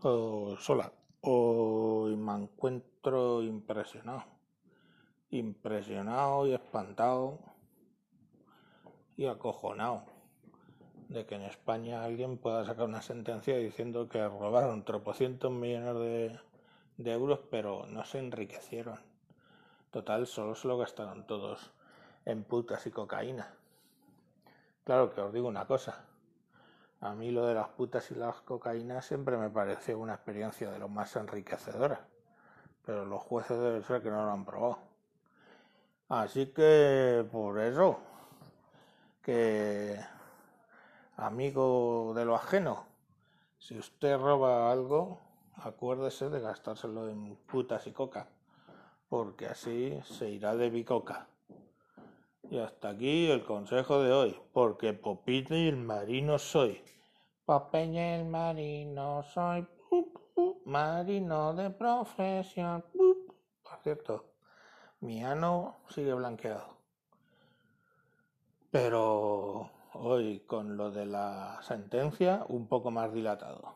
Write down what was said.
Pues hola, hoy me encuentro impresionado, impresionado y espantado y acojonado de que en España alguien pueda sacar una sentencia diciendo que robaron tropocientos millones de, de euros pero no se enriquecieron. Total, solo se lo gastaron todos en putas y cocaína. Claro que os digo una cosa, a mí lo de las putas y las cocaínas siempre me pareció una experiencia de lo más enriquecedora, pero los jueces deben ser que no lo han probado. Así que por eso, que amigo de lo ajeno, si usted roba algo, acuérdese de gastárselo en putas y coca, porque así se irá de bicoca. Y hasta aquí el consejo de hoy, porque Popeye el marino soy. Popeye el marino soy, marino de profesión. Por cierto, mi ano sigue blanqueado. Pero hoy con lo de la sentencia un poco más dilatado.